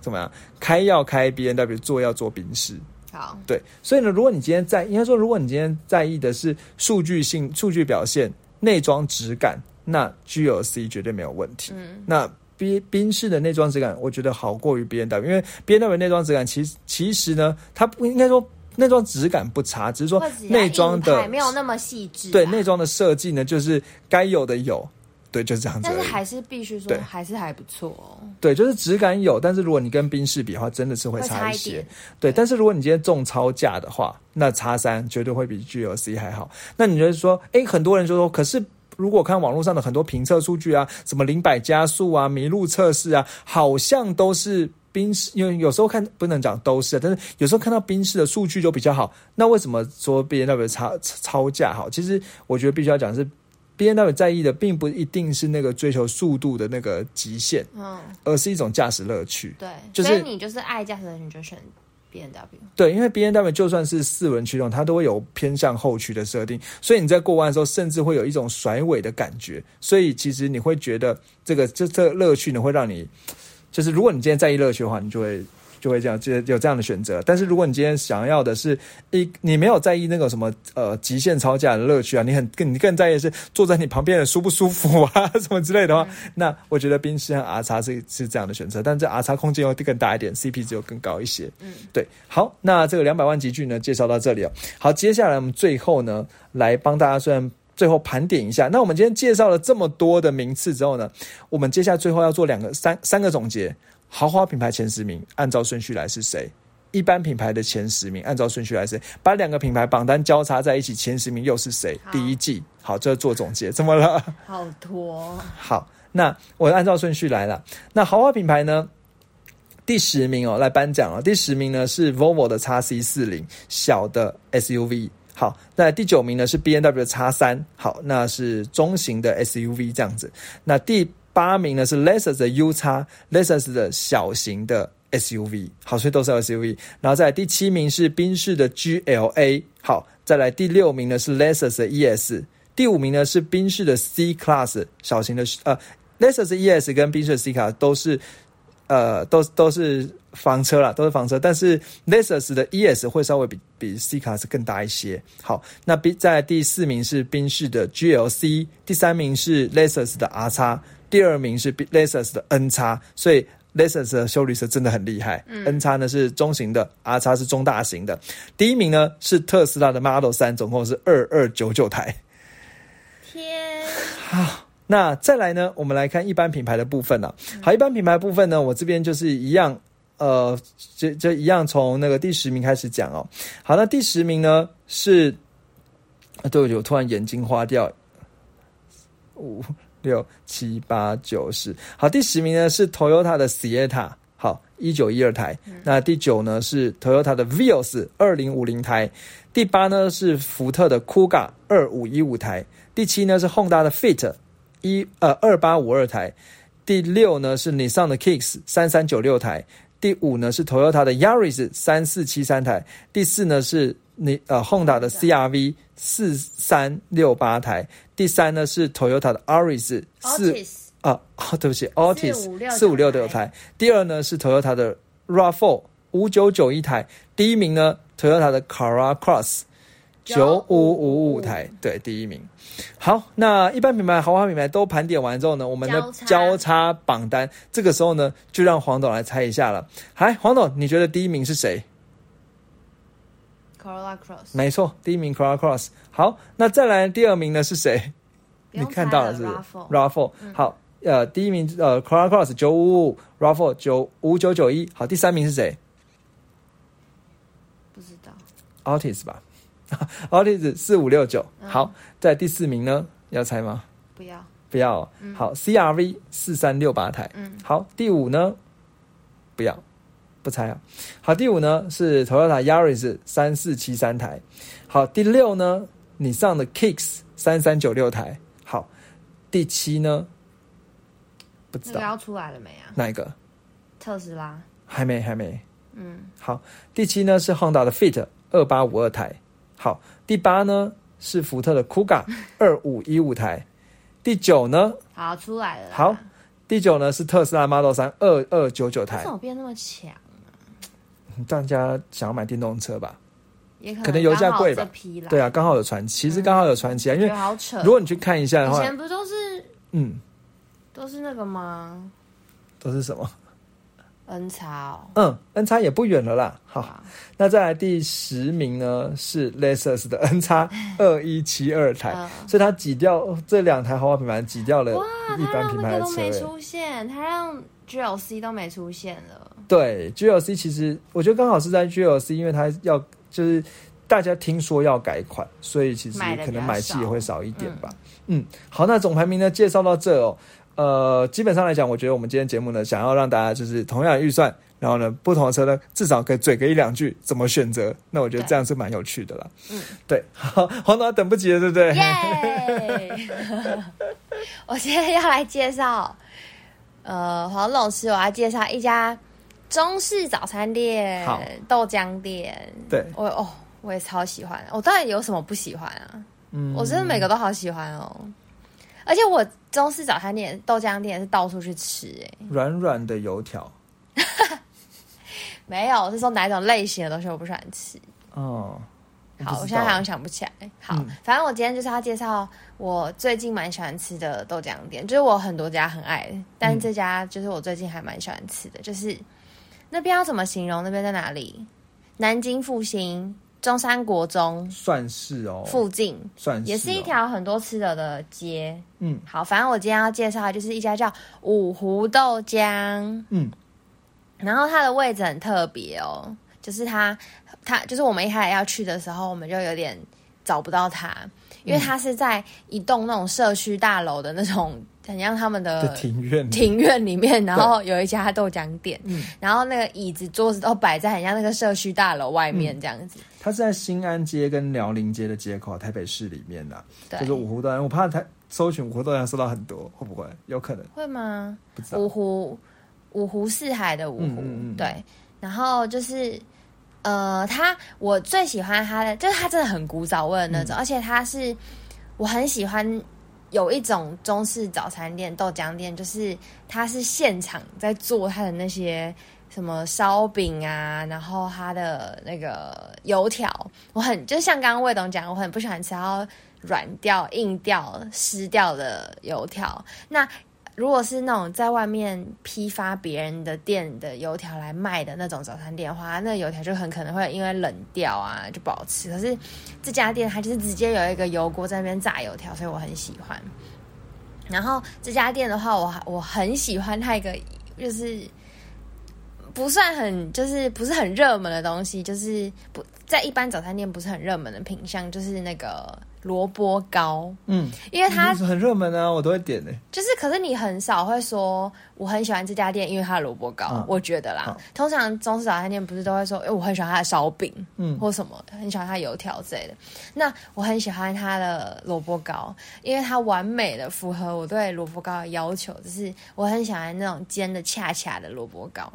怎么样？开要开 B N W，做要做宾士。好，对，所以呢，如果你今天在，应该说，如果你今天在意的是数据性、数据表现、内装质感，那 GLC 绝对没有问题。嗯，那 B 宾士的内装质感，我觉得好过于 B N W，因为 B N W 内装质感其实其实呢，它不应该说内装质感不差，只是说内装的没有那么细致啊，对内装的设计呢，就是该有的有，对，就是这样子。但是还是必须说还是还不错哦。对，就是质感有，但是如果你跟宾士比的话，真的是会会差一些。对，但是如果你今天重超价的话，那叉三绝对会比 GLC 还好。那你觉得说，诶，很多人就说，可是如果看网络上的很多评测数据啊，什么零百加速啊、麋鹿测试啊，好像都是。宾士，因为有时候看不能讲都是，但是有时候看到宾士的数据就比较好。那为什么说 B N W 超超价好？其实我觉得必须要讲是 B N W 在意的，并不一定是那个追求速度的那个极限，嗯，而是一种驾驶乐趣。对，就是所以你就是爱驾驶的，你就选 B N W。对，因为 B N W 就算是四轮驱动，它都会有偏向后驱的设定，所以你在过弯的时候，甚至会有一种甩尾的感觉。所以其实你会觉得这个这这乐趣呢，会让你就是如果你今天在意乐趣的话，你就会就会这样，就有这样的选择。但是如果你今天想要的是一，你没有在意那个什么呃极限超价的乐趣啊，你很更你更在意的是坐在你旁边的舒不舒服啊 什么之类的话，那我觉得宾士和 R 叉是是这样的选择，但这 R 叉空间又更大一点，CP 值又更高一些。嗯，对，好，那这个两百万集聚呢，介绍到这里哦。好，接下来我们最后呢，来帮大家虽然最后盘点一下。那我们今天介绍了这么多的名次之后呢，我们接下来最后要做两个三三个总结。豪华品牌前十名，按照顺序来是谁？一般品牌的前十名，按照顺序来是谁？把两个品牌榜单交叉在一起，前十名又是谁？第一季，好，这做总结，怎么了？好拖，好，那我按照顺序来了。那豪华品牌呢？第十名哦，来颁奖了。第十名呢是 Volvo 的 x C 四零小的 SUV。好，那第九名呢是 B N W 的 x 三，好，那是中型的 SUV 这样子。那第八名呢是 Lexus 的 U x Lexus 的小型的 SUV，好，所以都是 SUV。然后再来第七名是宾士的 GLA，好，再来第六名呢是 Lexus 的 ES，第五名呢是宾士的 C Class 小型的呃 Lexus ES 跟宾士的 C Class 都是呃都都是房车啦，都是房车，但是 Lexus 的 ES 会稍微比比 C Class 更大一些。好，那 B 在第四名是宾士的 GLC，第三名是 Lexus 的 R 叉，第二名是 Lexus 的 N 叉，所以 Lexus 的修理车真的很厉害。N 叉呢是中型的，R 叉是中大型的。第一名呢是特斯拉的 Model 三，总共是二二九九台。天，那再来呢，我们来看一般品牌的部分呢、好，一般品牌部分呢，我这边就是一样，呃，这这一样从那个第十名开始讲哦。好，那第十名呢是，啊对我突然眼睛花掉，五六七八九十。好，第十名呢是 Toyota 的 Sienna，好，一九一二台。那第九呢是 Toyota 的 Vios 二零五零台。第八呢是福特的 Kuga 二五一五台。第七呢是 Honda 的 Fit 一呃二八五二台。第六呢是 Nissan 的 Kicks 三三九六台。第五呢是 Toyota 的 Yaris 三四七三台。第四呢是你呃 Honda 的 CRV 四三六八台。第三呢是 Toyota 的 Aris 四啊，哦 对不起，Altis 4569四五六六台。第二呢是 Toyota 的 RAV4 五九九一台。第一名呢 Toyota 的 Corolla Cross 九五五五台，对，第一名。好，那一般品牌、豪华品牌都盘点完之后呢，我们的交叉榜单，这个时候呢，就让黄董来猜一下了。嗨，黄董，你觉得第一名是谁？Corolla Cross，没错，第一名 Corolla Cross。好，那再来第二名呢是谁？你看到了是 Raffle Raffle，好，呃，第一名呃 Corolla Cross 九五五，Raffle 九五九九一。好，第三名是谁不知道，？Altis 吧，Altis 四五六九。好，在第四名呢，要猜吗？不要，不要哦。好，CRV 四三六八台。嗯，好，第五呢，不要，不猜啊。好，第五呢是 Toyota Yaris 三四七三台。好，第六呢，你上的 Kicks 三三九六台。好，第七呢，不知道那个要出来了没啊？哪一个，特斯拉，还没，还没。嗯，好，第七呢是 Honda 的 Fit 二八五二台。好，第八呢是福特的 Kuga 二五一五台。第九呢，好出来了，好第九呢是特斯拉 Model 三二二九九为台怎。么变那么强？大家想要买电动车吧？也可能油价贵吧对啊，刚好有传奇，其实刚好有传奇啊。因觉为。如果你去看一下的话，以前不都是嗯，都是那个吗？都是什么？N 叉哦，嗯，N 叉也不远了啦。好，好那再来第十名呢是 Lexus 的 N 叉二一七二台，嗯所以它挤掉这两台豪华品牌，挤掉了，一般品牌的车、个都没欸。出现，它让 GLC 都没出现了。对，GLC 其实我觉得刚好是在 GLC，因为它要就是大家听说要改款，所以其实可能买气也少会少一点吧。嗯，好，那总排名呢介绍到这哦。呃，基本上来讲，我觉得我们今天节目呢，想要让大家就是同样的预算，然后呢，不同的车呢，至少可以嘴个一两句怎么选择。那我觉得对这样是蛮有趣的啦。嗯，对，好，黄导等不及了，对不对？耶！我今天要来介绍，呃，黄老师，我要介绍一家中式早餐店好、豆浆店。对我哦，我也超喜欢。我到底有什么不喜欢啊？嗯我真的每个都好喜欢哦。而且我中式早餐店、豆浆店是到处去吃、欸，软软的油条 没有，是说哪一种类型的东西我不喜欢吃。哦。好，我现在好像想不起来。好，嗯反正我今天就是要介绍我最近蛮喜欢吃的豆浆店，就是我很多家很爱，但是这家就是我最近还蛮喜欢吃的，就是那边要怎么形容？那边在哪里？南京复兴中山国中算是哦，附近，算是、哦、也是一条很多吃的的街。嗯好，反正我今天要介绍的就是一家叫五湖豆浆，嗯然后它的位置很特别哦，就是它它就是我们一开始要去的时候，我们就有点找不到他，因为他是在一栋那种社区大楼的那种，很像他们的的庭院里庭院里面，然后有一家豆浆店，嗯然后那个椅子桌子都摆在很像那个社区大楼外面这样子，它是在新安街跟辽宁街的街口，台北市里面的，对就是五湖豆浆。我怕它搜寻五湖豆浆搜到很多，会不会？有可能，会吗？不知道。五湖五湖四海的五湖，对，然后就是呃，它我最喜欢它的，就是它真的很古早味的那嗯种，而且它是我很喜欢有一种中式早餐店、豆浆店，就是它是现场在做它的那些。什么烧饼啊，然后它的那个油条，我很就像刚刚魏董讲，我很不喜欢吃它软掉、硬掉、湿掉的油条。那如果是那种在外面批发别人的店的油条来卖的那种早餐店的话，那油条就很可能会因为冷掉啊就不好吃。可是这家店它就是直接有一个油锅在那边炸油条，所以我很喜欢。然后这家店的话，我我很喜欢它一个就是不算很就是不是很热门的东西，就是不在一般早餐店不是很热门的品相，就是那个萝卜糕，嗯，因为它很热门啊，我都会点的。就是，可是你很少会说我很喜欢这家店，因为它的萝卜糕。嗯我觉得啦好，通常中式早餐店不是都会说，哎、我很喜欢它的烧饼，嗯或什么，很喜欢它的油条之类的。那我很喜欢它的萝卜糕，因为它完美的符合我对萝卜糕的要求，就是我很喜欢那种煎的恰恰的萝卜糕。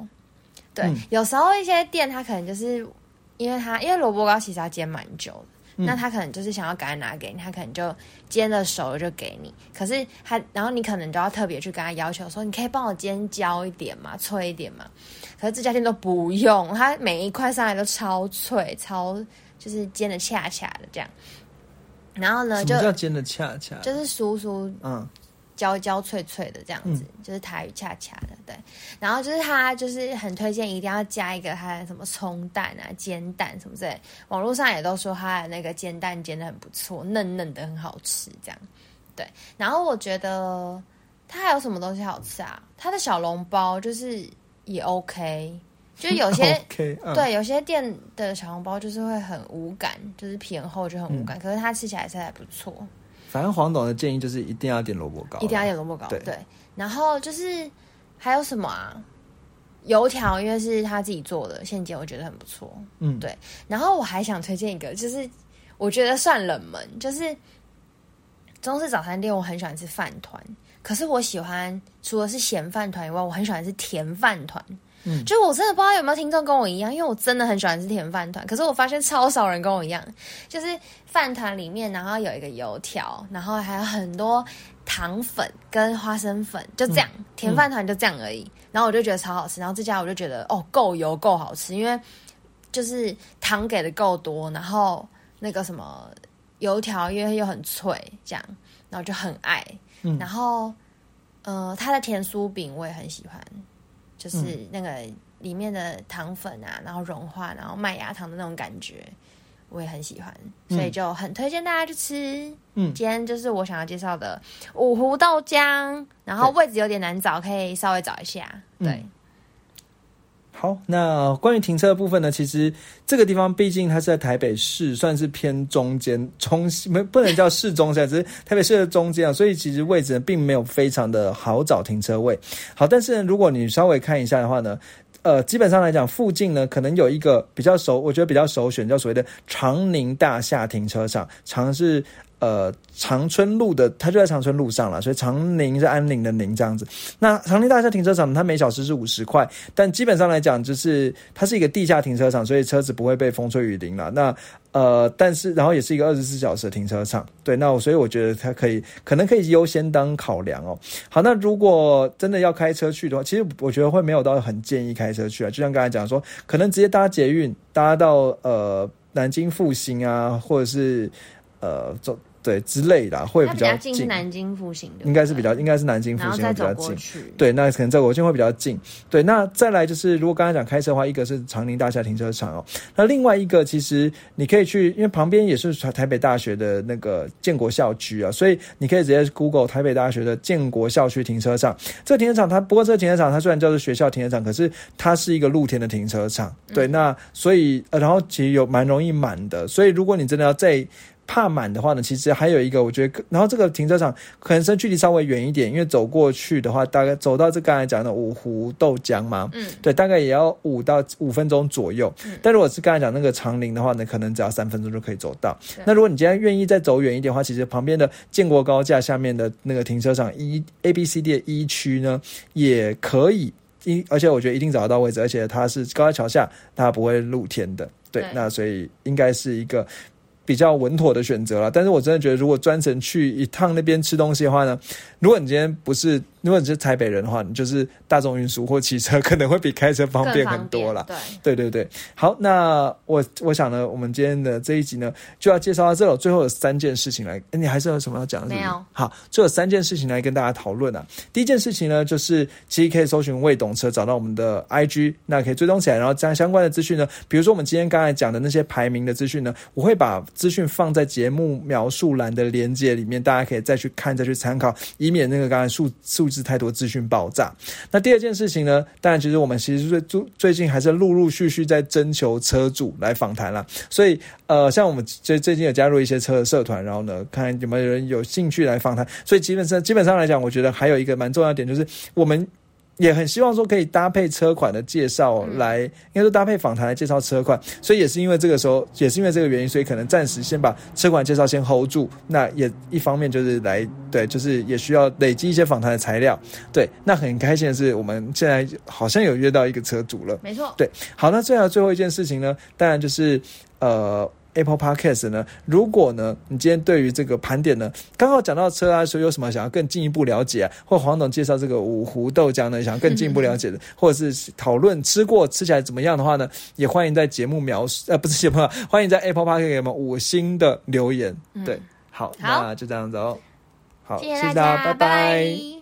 对，嗯有时候一些店它可能就是因为它因为萝卜糕其实要煎蛮久的。嗯那他可能就是想要赶快拿给你，他可能就煎的熟了就给你。可是他，然后你可能就要特别去跟他要求说，你可以帮我煎焦一点嘛，脆一点嘛。可是这家店都不用，它每一块上来都超脆，超就是煎的恰恰的这样。然后呢，什就么叫煎的恰恰？就是酥酥嗯焦焦脆脆的这样子，就是台语恰恰的，对。然后就是他就是很推荐一定要加一个他的什么葱蛋啊、煎蛋什么之类，网络上也都说他的那个煎蛋煎的很不错，嫩嫩的很好吃，这样。对，然后我觉得他还有什么东西好吃啊？他的小笼包就是也 OK，就是有些 对，有些店的小笼包就是会很无感，就是皮很厚就很无嗯感，可是它吃起来是还不错。反正黄董的建议就是一定要点萝卜糕，一定要点萝卜糕。对对，然后就是还有什么啊？油条，因为是他自己做的现煎，我觉得很不错。嗯，对然后我还想推荐一个，就是我觉得算冷门，就是中式早餐店，我很喜欢吃饭团。可是我喜欢除了是咸饭团以外，我很喜欢吃甜饭团。嗯就我真的不知道有没有听众跟我一样，因为我真的很喜欢吃甜饭团。可是我发现超少人跟我一样，就是饭团里面，然后有一个油条，然后还有很多糖粉跟花生粉，就这样，甜饭团就这样而已。然后我就觉得超好吃，然后这家我就觉得哦够油够好吃，因为就是糖给的够多，然后那个什么油条因为又很脆，这样，然后就很爱。嗯然后呃，它的甜酥饼我也很喜欢。就是那个里面的糖粉啊，然后融化，然后麦芽糖的那种感觉，我也很喜欢，所以就很推荐大家去吃。嗯。今天就是我想要介绍的五湖豆浆，然后位置有点难找，可以稍微找一下。对，嗯好，那关于停车的部分呢？其实这个地方毕竟它是在台北市，算是偏中间中没不能叫市中心，只是台北市的中间啊，所以其实位置并没有非常的好找停车位。好，但是，如果你稍微看一下的话呢。呃，基本上来讲，附近呢可能有一个比较熟，我觉得比较首选，叫所谓的长宁大厦停车场。长是呃长春路的，它就在长春路上了，所以长宁是安宁的宁这样子。那长宁大厦停车场，它每小时是五十块，但基本上来讲，就是它是一个地下停车场，所以车子不会被风吹雨淋了。那呃，但是然后也是一个二十四小时的停车场，对，那我所以我觉得它可以，可能可以优先当考量哦。好，那如果真的要开车去的话，其实我觉得会没有到很建议开车去啊，就像刚才讲说，可能直接搭捷运搭到呃南京复兴啊，或者是呃走。对之类的，会比较近。是南京复兴的，应该是比较，应该是南京复兴会比较近。对，那可能在国庆会比较近。对，那再来就是，如果刚才讲开车的话，一个是长宁大厦停车场哦，那另外一个其实你可以去，因为旁边也是台北大学的那个建国校区啊，所以你可以直接 Google 台北大学的建国校区停车场。这个停车场它不过这个停车场它虽然叫做学校停车场，可是它是一个露天的停车场。对，那所以呃，然后其实有蛮容易满的，所以如果你真的要在怕满的话呢，其实还有一个，我觉得，然后这个停车场可能是距离稍微远一点，因为走过去的话，大概走到这刚才讲的五湖豆浆嘛，嗯，对，大概也要五到五分钟左右。嗯，但如果是刚才讲那个长林的话呢，可能只要三分钟就可以走到。那如果你今天愿意再走远一点的话，其实旁边的建国高架下面的那个停车场一 A B C D 的一区呢，也可以一，而且我觉得一定找得到位置，而且它是高架桥下，它不会露天的。对，对那所以应该是一个。比较稳妥的选择了，但是我真的觉得，如果专程去一趟那边吃东西的话呢，如果你今天不是，如果你是台北人的话，你就是大众运输或骑车，可能会比开车方便很多啦。对，对对对。好，那我我想呢，我们今天的这一集呢，就要介绍到这了，最后有三件事情来，你还是有什么要讲的？没有。好，就有三件事情来跟大家讨论啊。第一件事情呢，就是其实可以搜寻未懂车，找到我们的 IG，那可以追踪起来，然后将相关的资讯呢，比如说我们今天刚才讲的那些排名的资讯呢，我会把。资讯放在节目描述栏的连接里面，大家可以再去看、再去参考，以免那个刚才数数是太多资讯爆炸。那第二件事情呢，当然其实我们其实最最最近还是陆陆续续在征求车主来访谈了，所以呃，像我们最最近有加入一些车的社团，然后呢，看有没有人有兴趣来访谈。所以基本上基本上来讲，我觉得还有一个蛮重要的点就是我们。也很希望说可以搭配车款的介绍来，应该说搭配访谈来介绍车款，所以也是因为这个时候，也是因为这个原因，所以可能暂时先把车款介绍先 hold 住。那也一方面就是来，对，就是也需要累积一些访谈的材料。对，那很开心的是，我们现在好像有约到一个车主了。没错。对，好，那最后最后一件事情呢，当然就是呃。Apple Podcast 呢？如果呢，你今天对于这个盘点呢，刚好讲到车啊，说有什么想要更进一步了解啊，或黄总介绍这个五湖豆浆呢，想要更进一步了解的，或者是讨论吃过吃起来怎么样的话呢，也欢迎在节目描述，呃，不是节目，欢迎在 Apple Podcast 给我们五星的留言。对，好，那就这样子哦。好，谢谢大家，拜拜拜。